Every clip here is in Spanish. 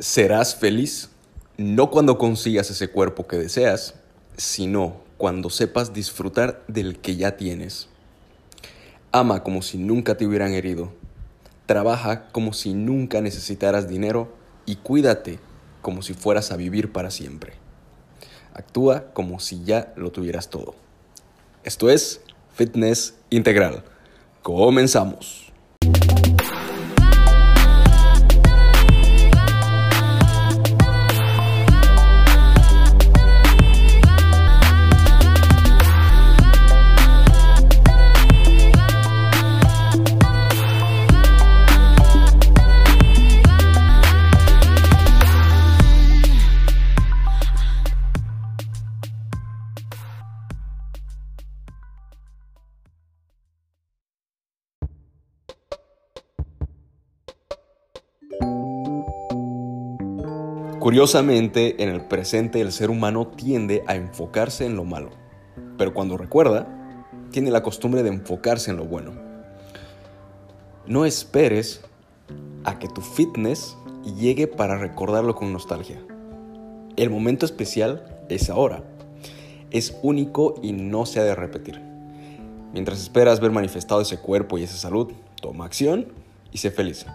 Serás feliz no cuando consigas ese cuerpo que deseas, sino cuando sepas disfrutar del que ya tienes. Ama como si nunca te hubieran herido. Trabaja como si nunca necesitaras dinero y cuídate como si fueras a vivir para siempre. Actúa como si ya lo tuvieras todo. Esto es Fitness Integral. Comenzamos. Curiosamente, en el presente el ser humano tiende a enfocarse en lo malo, pero cuando recuerda, tiene la costumbre de enfocarse en lo bueno. No esperes a que tu fitness llegue para recordarlo con nostalgia. El momento especial es ahora. Es único y no se ha de repetir. Mientras esperas ver manifestado ese cuerpo y esa salud, toma acción y sé feliz.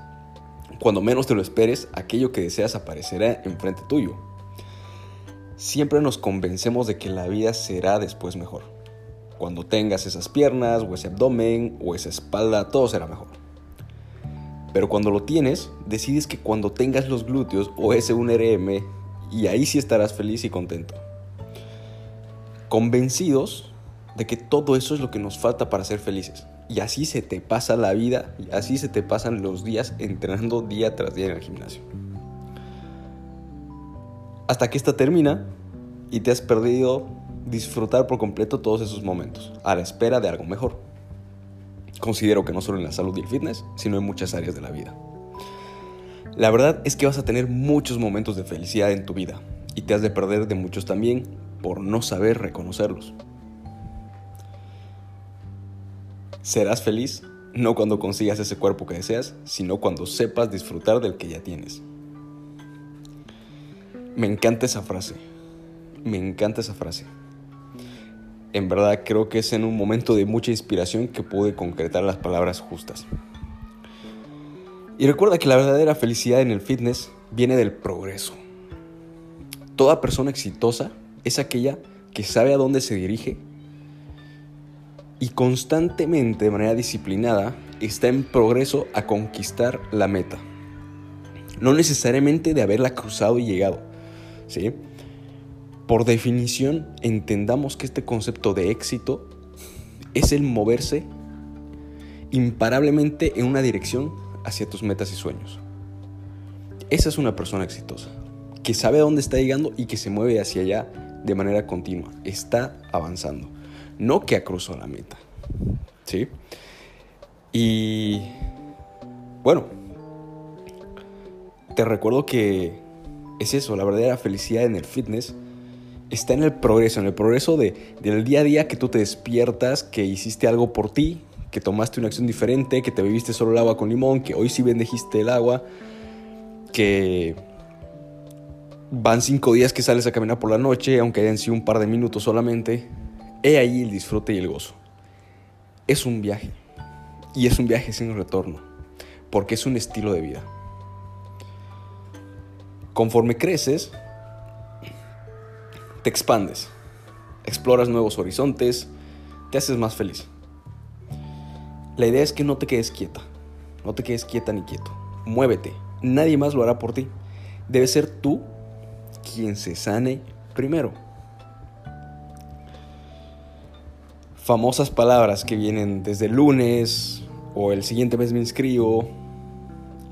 Cuando menos te lo esperes, aquello que deseas aparecerá enfrente tuyo. Siempre nos convencemos de que la vida será después mejor. Cuando tengas esas piernas o ese abdomen o esa espalda, todo será mejor. Pero cuando lo tienes, decides que cuando tengas los glúteos o ese 1RM, y ahí sí estarás feliz y contento. Convencidos de que todo eso es lo que nos falta para ser felices. Y así se te pasa la vida, y así se te pasan los días entrenando día tras día en el gimnasio. Hasta que esta termina y te has perdido disfrutar por completo todos esos momentos, a la espera de algo mejor. Considero que no solo en la salud y el fitness, sino en muchas áreas de la vida. La verdad es que vas a tener muchos momentos de felicidad en tu vida y te has de perder de muchos también por no saber reconocerlos. Serás feliz no cuando consigas ese cuerpo que deseas, sino cuando sepas disfrutar del que ya tienes. Me encanta esa frase. Me encanta esa frase. En verdad creo que es en un momento de mucha inspiración que pude concretar las palabras justas. Y recuerda que la verdadera felicidad en el fitness viene del progreso. Toda persona exitosa es aquella que sabe a dónde se dirige y constantemente, de manera disciplinada, está en progreso a conquistar la meta. No necesariamente de haberla cruzado y llegado. ¿sí? Por definición, entendamos que este concepto de éxito es el moverse imparablemente en una dirección hacia tus metas y sueños. Esa es una persona exitosa, que sabe a dónde está llegando y que se mueve hacia allá de manera continua. Está avanzando no que cruzado la meta. ¿Sí? Y bueno, te recuerdo que es eso, la verdadera felicidad en el fitness está en el progreso, en el progreso de, del día a día que tú te despiertas, que hiciste algo por ti, que tomaste una acción diferente, que te bebiste solo el agua con limón, que hoy sí bendejiste el agua, que van cinco días que sales a caminar por la noche, aunque hayan sido un par de minutos solamente, He ahí el disfrute y el gozo. Es un viaje. Y es un viaje sin retorno. Porque es un estilo de vida. Conforme creces, te expandes. Exploras nuevos horizontes. Te haces más feliz. La idea es que no te quedes quieta. No te quedes quieta ni quieto. Muévete. Nadie más lo hará por ti. Debe ser tú quien se sane primero. Famosas palabras que vienen desde lunes o el siguiente mes me inscribo.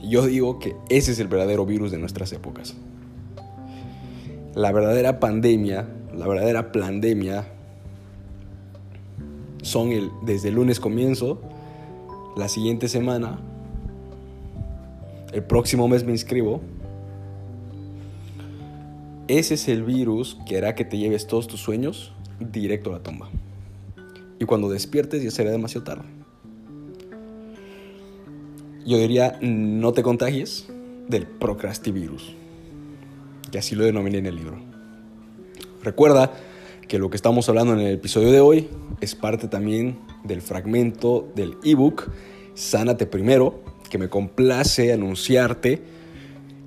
Yo digo que ese es el verdadero virus de nuestras épocas. La verdadera pandemia, la verdadera pandemia son el desde el lunes comienzo, la siguiente semana, el próximo mes me inscribo. Ese es el virus que hará que te lleves todos tus sueños directo a la tumba. Y cuando despiertes ya será demasiado tarde. Yo diría, no te contagies del procrastivirus. que así lo denominé en el libro. Recuerda que lo que estamos hablando en el episodio de hoy es parte también del fragmento del ebook Sánate Primero, que me complace anunciarte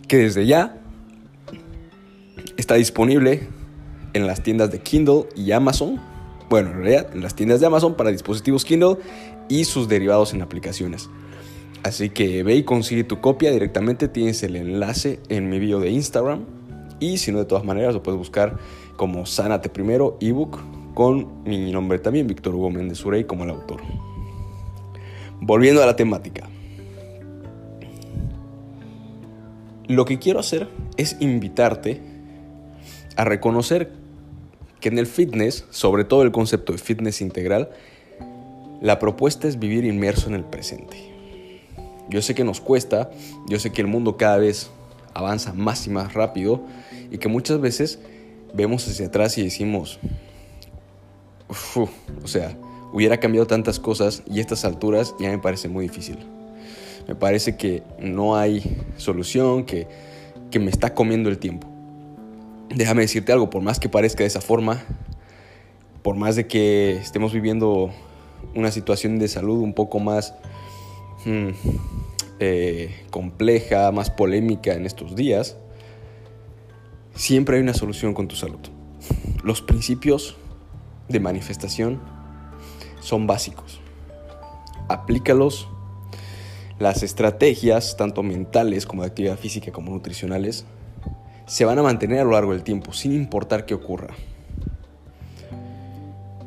que desde ya está disponible en las tiendas de Kindle y Amazon. Bueno, en realidad las tiendas de Amazon para dispositivos Kindle y sus derivados en aplicaciones. Así que ve y consigue tu copia directamente, tienes el enlace en mi bio de Instagram y si no de todas maneras lo puedes buscar como Sánate Primero ebook con mi nombre también, Víctor Hugo Méndez Urey como el autor. Volviendo a la temática. Lo que quiero hacer es invitarte a reconocer que en el fitness, sobre todo el concepto de fitness integral, la propuesta es vivir inmerso en el presente. Yo sé que nos cuesta, yo sé que el mundo cada vez avanza más y más rápido y que muchas veces vemos hacia atrás y decimos, o sea, hubiera cambiado tantas cosas y estas alturas ya me parece muy difícil. Me parece que no hay solución, que, que me está comiendo el tiempo. Déjame decirte algo, por más que parezca de esa forma, por más de que estemos viviendo una situación de salud un poco más hmm, eh, compleja, más polémica en estos días, siempre hay una solución con tu salud. Los principios de manifestación son básicos. Aplícalos. Las estrategias, tanto mentales como de actividad física como nutricionales, se van a mantener a lo largo del tiempo, sin importar qué ocurra.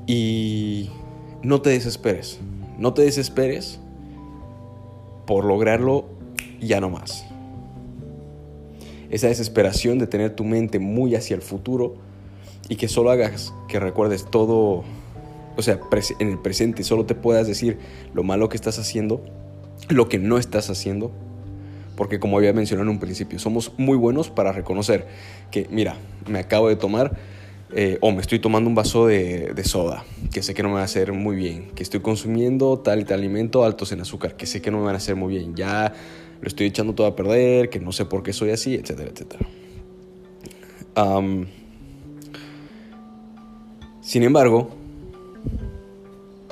Y no te desesperes. No te desesperes por lograrlo ya no más. Esa desesperación de tener tu mente muy hacia el futuro y que solo hagas que recuerdes todo, o sea, en el presente, solo te puedas decir lo malo que estás haciendo, lo que no estás haciendo, porque como había mencionado en un principio, somos muy buenos para reconocer que, mira, me acabo de tomar eh, o me estoy tomando un vaso de, soda, que sé que no me va a hacer muy bien, que estoy consumiendo tal y tal alimento altos en azúcar, que sé que no me van a hacer muy bien, ya lo estoy echando todo a perder, que no sé por qué soy así, etcétera, etcétera. Sin embargo,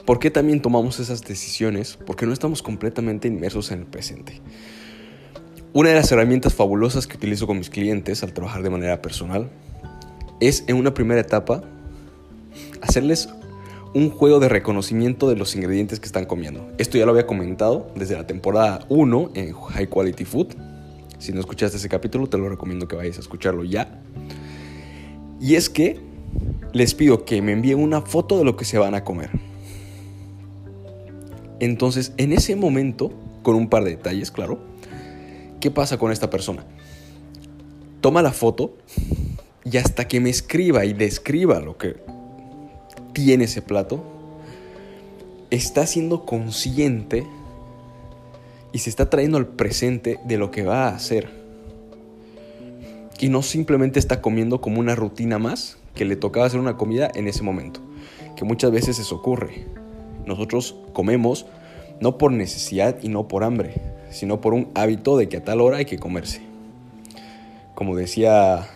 ¿por qué también tomamos esas decisiones? Porque no estamos completamente inmersos en el presente. Una de las herramientas fabulosas que utilizo con mis clientes al trabajar de manera personal es en una primera etapa hacerles un juego de reconocimiento de los ingredientes que están comiendo. Esto ya lo había comentado desde la temporada 1 en High Quality Food. Si no escuchaste ese capítulo, te lo recomiendo que vayas a escucharlo ya. Y es que les pido que me envíen una foto de lo que se van a comer. Entonces, en ese momento, con un par de detalles, claro, ¿qué pasa con esta persona? Toma la foto y hasta que me escriba y describa lo que tiene ese plato, está siendo consciente y se está trayendo al presente de lo que va a hacer. Y no simplemente está comiendo como una rutina más, que le tocaba hacer una comida en ese momento, que muchas veces eso ocurre. Nosotros comemos no por necesidad y no por hambre, sino por un hábito de que a tal hora hay que comerse. Como decía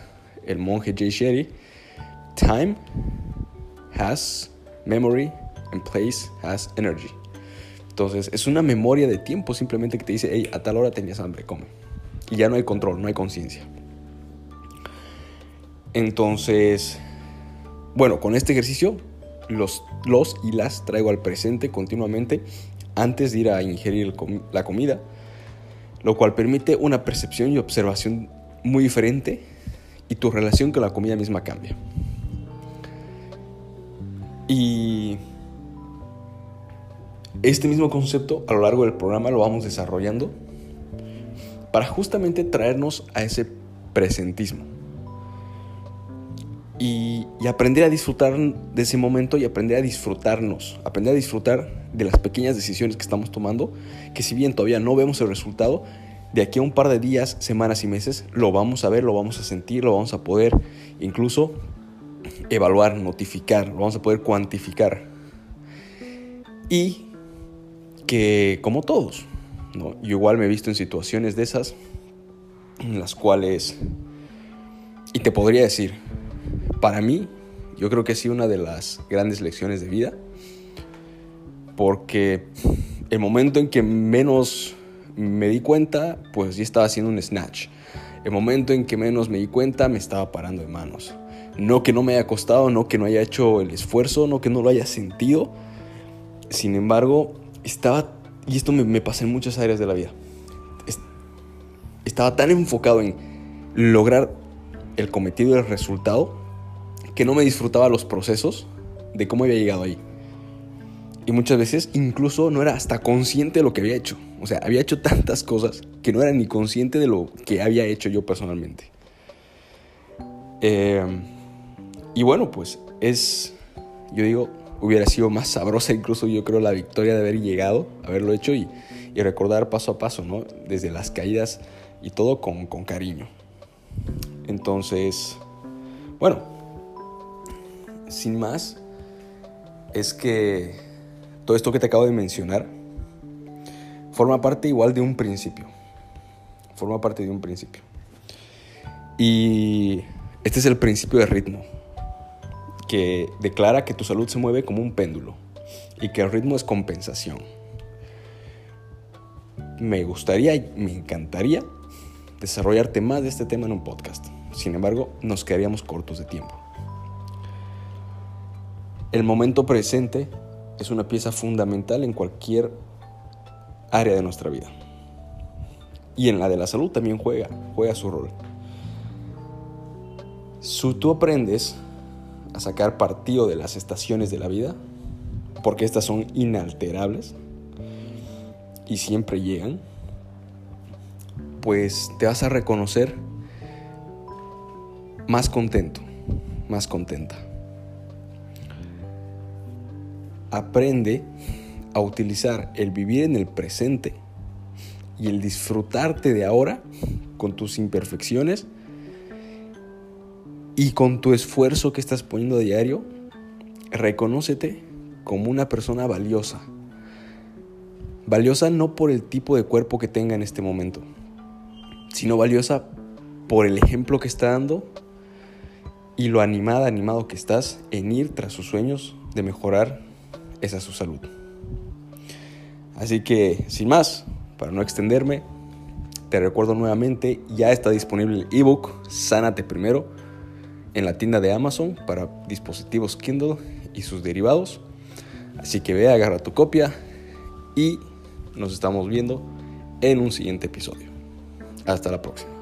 el monje Jay Shetty, time has memory and place has energy. Entonces es una memoria de tiempo simplemente que te dice, hey, a tal hora tenías hambre, come. Y ya no hay control, no hay conciencia. Entonces, bueno, con este ejercicio los, los y las traigo al presente continuamente antes de ir a ingerir la comida, lo cual permite una percepción y observación muy diferente y tu relación con la comida misma cambia. Y este mismo concepto a lo largo del programa lo vamos desarrollando para justamente traernos a ese presentismo y, aprender a disfrutar de ese momento y aprender a disfrutarnos, aprender a disfrutar de las pequeñas decisiones que estamos tomando, que si bien todavía no vemos el resultado, de aquí a un par de días, semanas y meses, lo vamos a ver, lo vamos a sentir, lo vamos a poder incluso evaluar, notificar, lo vamos a poder cuantificar. Y que como todos, yo igual me he visto en situaciones de esas, en las cuales y te podría decir, para mí, yo creo que ha sido una de las grandes lecciones de vida, porque el momento en que menos me di cuenta, pues ya estaba haciendo un snatch. El momento en que menos me di cuenta, me estaba parando de manos. No que no me haya costado, no que no haya hecho el esfuerzo, no que no lo haya sentido. Sin embargo, estaba, y esto me, pasa en muchas áreas de la vida, estaba tan enfocado en lograr el cometido y el resultado que no me disfrutaba los procesos de cómo había llegado ahí. Y muchas veces incluso no era hasta consciente de lo que había hecho. O sea, había hecho tantas cosas que no era ni consciente de lo que había hecho yo personalmente. Eh, y bueno, pues es, yo digo, hubiera sido más sabrosa incluso yo creo la victoria de haber llegado, haberlo hecho y, y recordar paso a paso, ¿no? Desde las caídas y todo con, con cariño. Entonces, bueno, sin más, es que todo esto que te acabo de mencionar forma parte igual de un principio. Forma parte de un principio. Y este es el principio de ritmo, que declara que tu salud se mueve como un péndulo y que el ritmo es compensación. Me gustaría y me encantaría desarrollarte más de este tema en un podcast. Sin embargo, nos quedaríamos cortos de tiempo. El momento presente es una pieza fundamental en cualquier área de nuestra vida. Y en la de la salud también juega, juega su rol. Si tú aprendes a sacar partido de las estaciones de la vida, porque estas son inalterables y siempre llegan, pues te vas a reconocer más contento, más contenta. Aprende a utilizar el vivir en el presente y el disfrutarte de ahora con tus imperfecciones y con tu esfuerzo que estás poniendo a diario, reconócete como una persona valiosa. Valiosa no por el tipo de cuerpo que tenga en este momento, sino valiosa por el ejemplo que está dando y lo animada, animado que estás en ir tras sus sueños de mejorar esa su salud. Así que, sin más, para no extenderme, te recuerdo nuevamente, ya está disponible el ebook Sánate Primero en la tienda de Amazon para dispositivos Kindle y sus derivados. Así que ve, agarra tu copia y nos estamos viendo en un siguiente episodio. Hasta la próxima.